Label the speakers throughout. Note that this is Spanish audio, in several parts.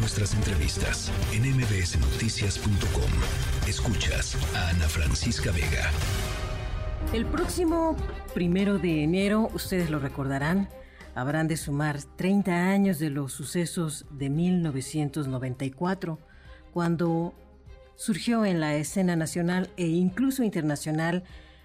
Speaker 1: nuestras entrevistas en mbsnoticias.com. Escuchas a Ana Francisca Vega.
Speaker 2: El próximo primero de enero, ustedes lo recordarán, habrán de sumar 30 años de los sucesos de 1994, cuando surgió en la escena nacional e incluso internacional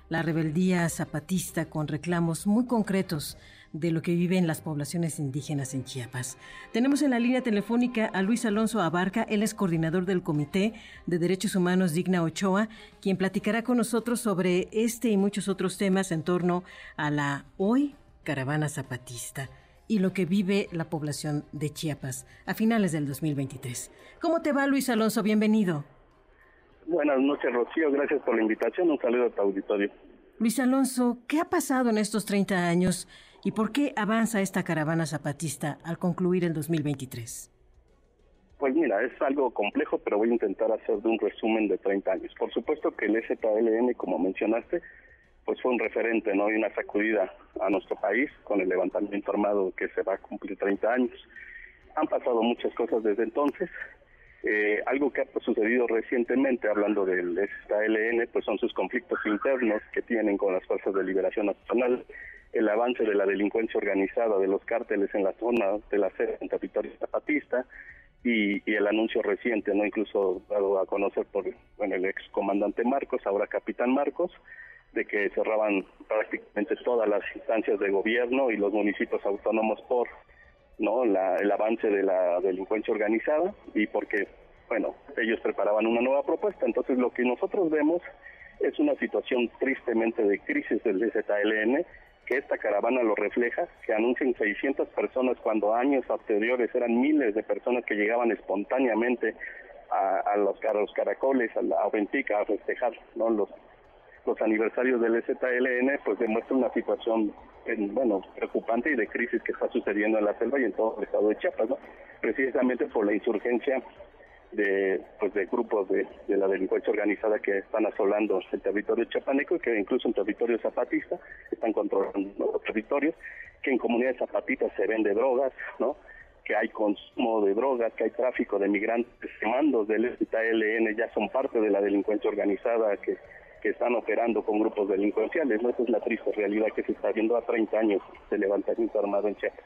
Speaker 2: la rebeldía zapatista con reclamos muy concretos de lo que viven las poblaciones indígenas en Chiapas. Tenemos en la línea telefónica a Luis Alonso Abarca, él es coordinador del Comité de Derechos Humanos Digna Ochoa, quien platicará con nosotros sobre este y muchos otros temas en torno a la hoy caravana zapatista y lo que vive la población de Chiapas a finales del 2023. ¿Cómo te va Luis Alonso? Bienvenido.
Speaker 3: Buenas noches, Rocío. Gracias por la invitación. Un saludo a tu auditorio.
Speaker 2: Luis Alonso, ¿qué ha pasado en estos 30 años y por qué avanza esta caravana zapatista al concluir el 2023?
Speaker 3: Pues mira, es algo complejo, pero voy a intentar hacer de un resumen de 30 años. Por supuesto que el ZLN, como mencionaste, pues fue un referente, ¿no? Y una sacudida a nuestro país con el levantamiento armado que se va a cumplir 30 años. Han pasado muchas cosas desde entonces eh, algo que ha sucedido recientemente, hablando del STLN, pues son sus conflictos internos que tienen con las fuerzas de liberación nacional, el avance de la delincuencia organizada de los cárteles en la zona de la sede en territorio zapatista y, el anuncio reciente, no incluso dado a conocer por bueno, el ex comandante Marcos, ahora capitán Marcos, de que cerraban prácticamente todas las instancias de gobierno y los municipios autónomos por no el avance de la delincuencia organizada y porque bueno ellos preparaban una nueva propuesta entonces lo que nosotros vemos es una situación tristemente de crisis del ZLN que esta caravana lo refleja, que anuncian 600 personas cuando años anteriores eran miles de personas que llegaban espontáneamente a, los, a los caracoles, a la Aventica a festejar ¿no? los, los aniversarios del ZLN, pues demuestra una situación bueno, preocupante y de crisis que está sucediendo en la selva y en todo el estado de Chiapas. Precisamente por la insurgencia de pues de grupos de, la delincuencia organizada que están asolando el territorio chapaneco y que incluso en territorio zapatista están controlando los territorios, que en comunidades zapatistas se vende drogas, ¿no? que hay consumo de drogas, que hay tráfico de migrantes, mandos del ZLN ya son parte de la delincuencia organizada que que están operando con grupos delincuenciales. ¿no? Esa es la triste realidad que se está viendo a 30 años de levantamiento armado en Chiapas.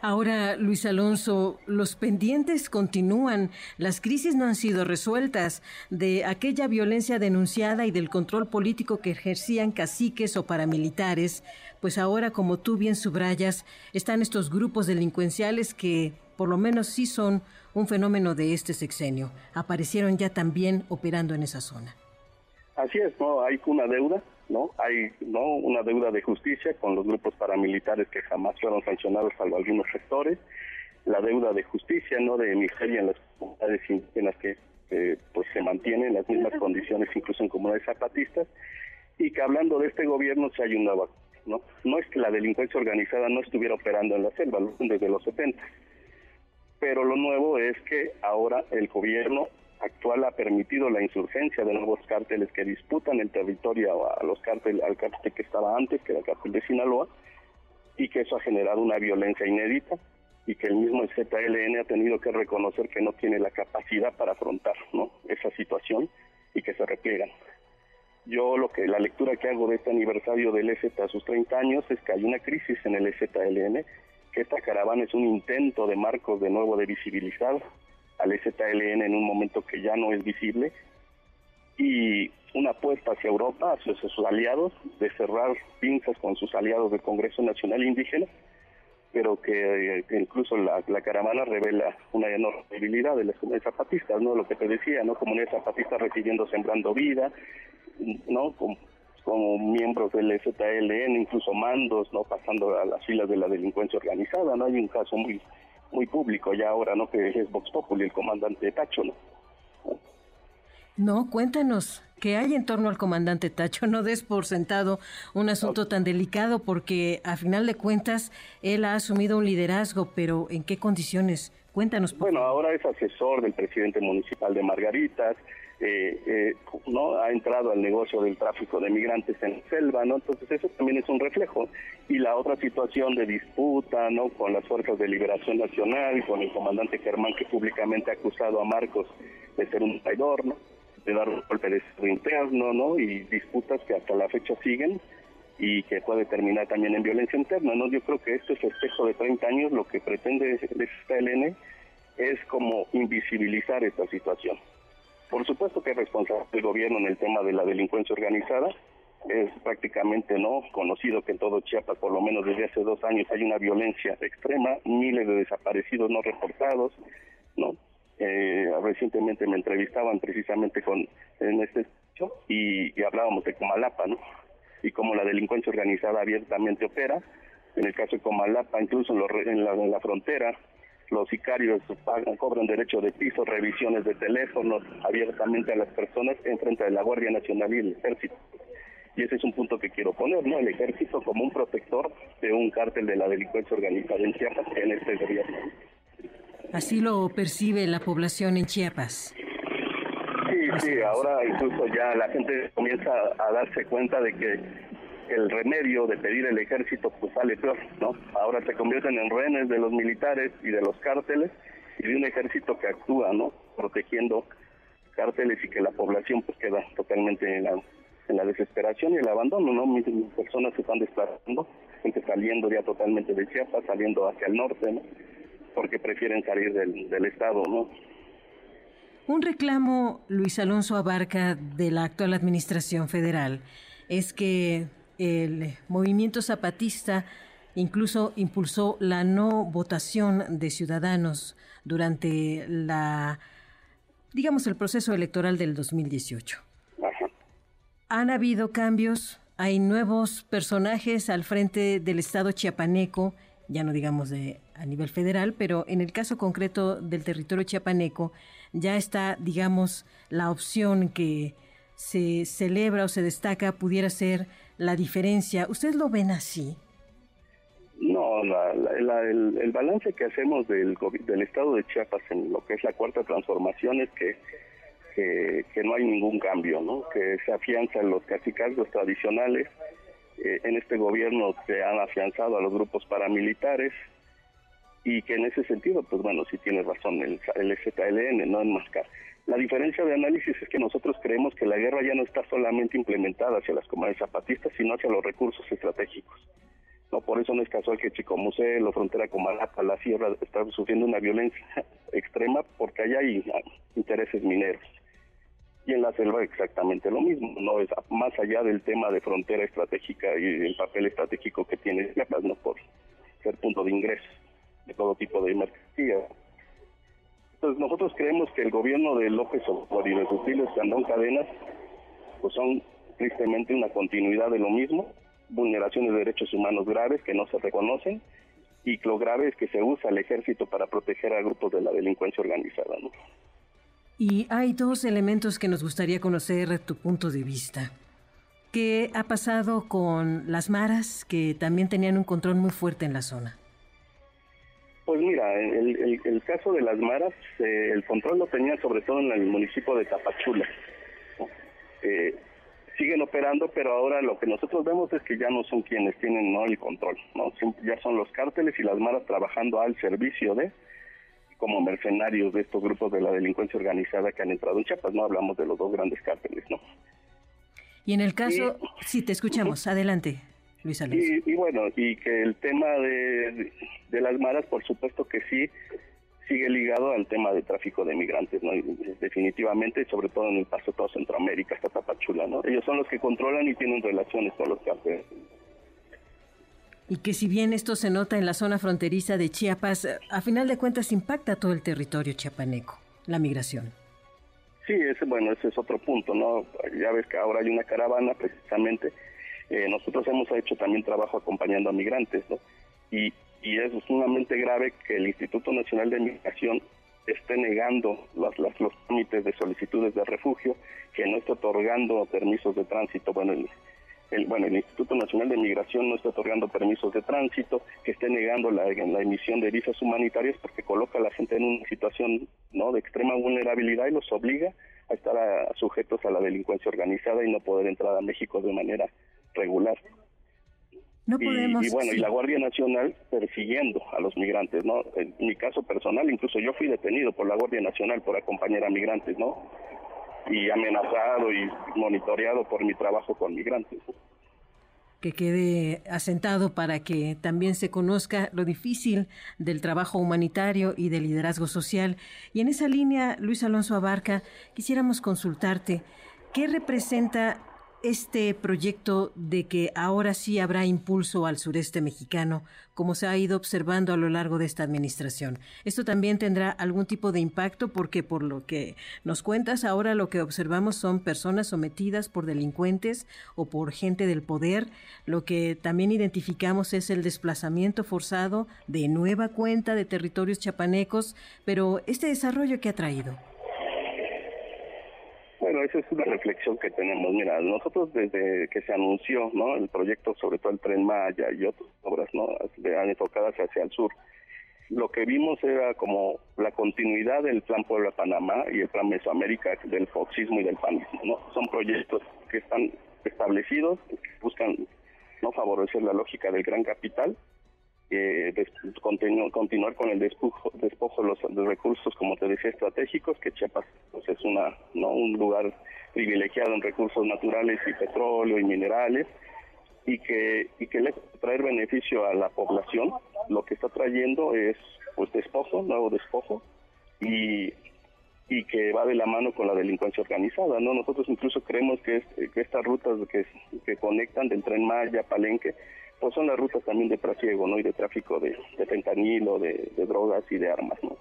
Speaker 2: Ahora, Luis Alonso, los pendientes continúan, las crisis no han sido resueltas de aquella violencia denunciada y del control político que ejercían caciques o paramilitares, pues ahora, como tú bien subrayas, están estos grupos delincuenciales que por lo menos sí son un fenómeno de este sexenio. Aparecieron ya también operando en esa zona.
Speaker 3: Así es, no hay una deuda, no hay no una deuda de justicia con los grupos paramilitares que jamás fueron sancionados salvo algunos sectores, la deuda de justicia, no de miseria en las comunidades indígenas que pues se mantienen en las mismas condiciones incluso en comunidades zapatistas. Y que hablando de este gobierno se hay no no es que la delincuencia organizada no estuviera operando en la selva desde los 70 pero lo nuevo es que ahora el gobierno actual ha permitido la insurgencia de nuevos cárteles que disputan el territorio a los cárteles, al cártel que estaba antes, que era el cártel de Sinaloa, y que eso ha generado una violencia inédita y que el mismo ZLN ha tenido que reconocer que no tiene la capacidad para afrontar ¿no? esa situación y que se repliegan. Yo lo que la lectura que hago de este aniversario del EZ a sus 30 años es que hay una crisis en el ZLN, que esta caravana es un intento de Marcos de nuevo de visibilizar al EZLN en un momento que ya no es visible y una apuesta hacia Europa, hacia sus aliados, de cerrar pinzas con sus aliados del Congreso Nacional Indígena, pero que, incluso la, caravana revela una enorme debilidad de las comunidades zapatistas, ¿no? Lo que te decía, ¿no? Comunidades zapatistas recibiendo Sembrando Vida, ¿no? Como, como miembros del EZLN, incluso mandos, ¿no? Pasando a las filas de la delincuencia organizada, ¿no? Hay un caso muy muy público ya ahora, ¿no? Que es Vox Populi, el comandante Tacho, ¿no?
Speaker 2: No, cuéntanos, ¿qué hay en torno al comandante Tacho? No des por sentado un asunto tan delicado porque a final de cuentas él ha asumido un liderazgo, pero ¿en qué condiciones? Cuéntanos.
Speaker 3: bueno, ahora es asesor del presidente municipal de Margaritas, eh, eh, no ha entrado al negocio del tráfico de migrantes en selva, ¿no? Entonces eso también es un reflejo. Y la otra situación de disputa, ¿no? Con las fuerzas de liberación nacional, con el comandante Germán que públicamente ha acusado a Marcos de ser un traidor, ¿no? De dar un golpe de interno, ¿no? Y disputas que hasta la fecha siguen y que puede terminar también en violencia interna, ¿no? Yo creo que este espejo de 30 años lo que pretende esta LN es como invisibilizar esta situación. Por supuesto que es responsable el gobierno en el tema de la delincuencia organizada. Es prácticamente no conocido que en todo Chiapas, por lo menos desde hace dos años, hay una violencia extrema, miles de desaparecidos no reportados, ¿no? Eh, recientemente me entrevistaban precisamente con en este hecho y, hablábamos de Comalapa, ¿no? Y cómo la delincuencia organizada abiertamente opera. En el caso de Comalapa, incluso en, en la frontera, los sicarios pagan, cobran derecho de piso, revisiones de teléfonos abiertamente a las personas en frente de la Guardia Nacional y el Ejército. Y ese es un punto que quiero poner, ¿no? El Ejército como un protector de un cártel de la delincuencia organizada en Chiapas en este gobierno.
Speaker 2: Así lo percibe la población en Chiapas.
Speaker 3: Sí, ahora incluso ya la gente comienza a darse cuenta de que el remedio de pedir el ejército pues sale peor, ¿no? Ahora se convierten en rehenes de los militares y de los cárteles y de un ejército que actúa, ¿no? Protegiendo cárteles y que la población pues queda totalmente en la, en la desesperación y el abandono, ¿no? Mis, personas se están desplazando, gente saliendo ya totalmente de Chiapas, saliendo hacia el norte, ¿no? Porque prefieren salir del, del estado, ¿no?
Speaker 2: Un reclamo, Luis Alonso Abarca, de la actual administración federal es que el movimiento zapatista incluso impulsó la no votación de ciudadanos durante la, digamos, el proceso electoral del 2018. Han habido cambios, hay nuevos personajes al frente del Estado chiapaneco, ya no digamos de a nivel federal, pero en el caso concreto del territorio chiapaneco ya está, digamos, la opción que se celebra o se destaca pudiera ser la diferencia. ¿Ustedes lo ven así?
Speaker 3: No, el, balance que hacemos del, del estado de Chiapas en lo que es la cuarta transformación es que, que, no hay ningún cambio, ¿no? que se afianzan los cacicazgos tradicionales. Eh, en este gobierno se han afianzado a los grupos paramilitares y que en ese sentido, pues bueno, sí tiene razón el, el ZLN, no enmascar. La diferencia de análisis es que nosotros creemos que la guerra ya no está solamente implementada hacia las comunidades zapatistas, sino hacia los recursos estratégicos. No, por eso no es casual que Chicomusé, la frontera con Malapa, la sierra, están sufriendo una violencia extrema porque allá hay ah, intereses mineros. Y en la selva exactamente lo mismo, no es más allá del tema de frontera estratégica y el papel estratégico que tiene Chiapas, no por ser punto de ingreso de todo tipo de mercancías. Entonces nosotros creemos que el gobierno de López Obrador y de Rutilio Escandón Cadenas pues son tristemente una continuidad de lo mismo, vulneraciones de derechos humanos graves que no se reconocen y lo grave es que se usa el ejército para proteger a grupos de la delincuencia organizada.
Speaker 2: Y hay dos elementos que nos gustaría conocer tu punto de vista. ¿Qué ha pasado con las maras que también tenían un control muy fuerte en la zona?
Speaker 3: Pues mira, el, el, caso de las maras, eh, el control lo tenía sobre todo en el municipio de Tapachula. Eh, siguen operando, pero ahora lo que nosotros vemos es que ya no son quienes tienen no el control, no ya son los cárteles y las maras trabajando al servicio de como mercenarios de estos grupos de la delincuencia organizada que han entrado en Chiapas, no hablamos de los dos grandes cárteles, ¿no?
Speaker 2: Y en el caso, sí, te escuchamos, adelante.
Speaker 3: Y, bueno, y que el tema de, las maras, por supuesto que sí, sigue ligado al tema de tráfico de migrantes, ¿no? definitivamente, sobre todo en el paso de toda Centroamérica, hasta Tapachula, ¿no? Ellos son los que controlan y tienen relaciones con los cárteles.
Speaker 2: Y que si bien esto se nota en la zona fronteriza de Chiapas, a final de cuentas impacta todo el territorio chiapaneco, la migración.
Speaker 3: Sí, ese, bueno, ese es otro punto, ¿no? Ya ves que ahora hay una caravana precisamente eh, nosotros hemos hecho también trabajo acompañando a migrantes, ¿no? Y, y es sumamente grave que el Instituto Nacional de Migración esté negando las, las, los trámites de solicitudes de refugio, que no esté otorgando permisos de tránsito. Bueno, el, bueno, el Instituto Nacional de Migración no está otorgando permisos de tránsito, que esté negando la, la, emisión de visas humanitarias porque coloca a la gente en una situación no de extrema vulnerabilidad y los obliga a estar sujetos a la delincuencia organizada y no poder entrar a México de manera regular.
Speaker 2: No podemos,
Speaker 3: y, bueno, y la Guardia Nacional persiguiendo a los migrantes, ¿no? En mi caso personal, incluso yo fui detenido por la Guardia Nacional por acompañar a migrantes, ¿no? Y amenazado y monitoreado por mi trabajo con migrantes
Speaker 2: que quede asentado para que también se conozca lo difícil del trabajo humanitario y del liderazgo social. Y en esa línea, Luis Alonso Abarca, quisiéramos consultarte, ¿qué representa este proyecto de que ahora sí habrá impulso al sureste mexicano, como se ha ido observando a lo largo de esta administración. Esto también tendrá algún tipo de impacto porque por lo que nos cuentas, ahora lo que observamos son personas sometidas por delincuentes o por gente del poder. Lo que también identificamos es el desplazamiento forzado de nueva cuenta de territorios chapanecos, pero este desarrollo que ha traído.
Speaker 3: Bueno, esa es una reflexión que tenemos. Mira, nosotros desde que se anunció, ¿no? El proyecto, sobre todo el Tren Maya y otras obras, ¿no? enfocadas hacia el sur, lo que vimos era como la continuidad del Plan Puebla-Panamá y el Plan Mesoamérica del foxismo y del panismo, ¿no? Son proyectos que están establecidos, que buscan no favorecer la lógica del gran capital eh, continuar con el despojo, despojo de los, recursos, como te decía, estratégicos, que Chiapas pues, es una no un lugar privilegiado en recursos naturales y petróleo y minerales, y que, y que traer beneficio a la población, lo que está trayendo es pues despojo, nuevo despojo, y, y que va de la mano con la delincuencia organizada, ¿no? Nosotros incluso creemos que, que estas rutas que, que conectan del Tren Maya, Palenque, pues son las rutas también de trasiego, ¿no? Y de tráfico de, de fentanilo, de, drogas y de armas, ¿no?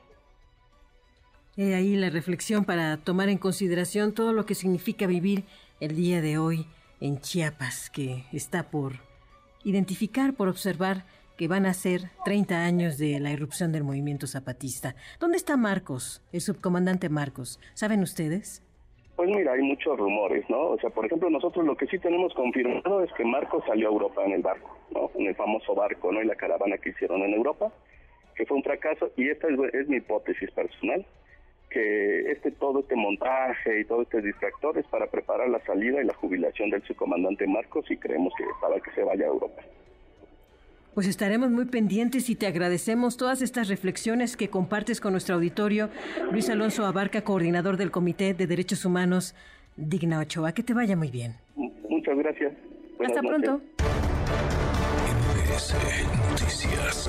Speaker 2: He ahí la reflexión para tomar en consideración todo lo que significa vivir el día de hoy en Chiapas, que está por identificar, por observar que van a ser 30 años de la irrupción del movimiento zapatista. ¿Dónde está Marcos, el subcomandante Marcos? ¿Saben ustedes?
Speaker 3: Pues mira, hay muchos rumores, ¿no? O sea, por ejemplo, nosotros lo que sí tenemos confirmado es que Marcos salió a Europa en el barco, ¿no? En el famoso barco, ¿no? Y la caravana que hicieron en Europa, que fue un fracaso. Y esta es, mi hipótesis personal, que este todo este montaje y todo este distractor es para preparar la salida y la jubilación del subcomandante Marcos y creemos que para que se vaya a Europa.
Speaker 2: Pues estaremos muy pendientes y te agradecemos todas estas reflexiones que compartes con nuestro auditorio. Luis Alonso Abarca, coordinador del Comité de Derechos Humanos Digna Ochoa. Que te vaya muy bien.
Speaker 3: Muchas gracias.
Speaker 2: Hasta pronto.
Speaker 1: Noticias.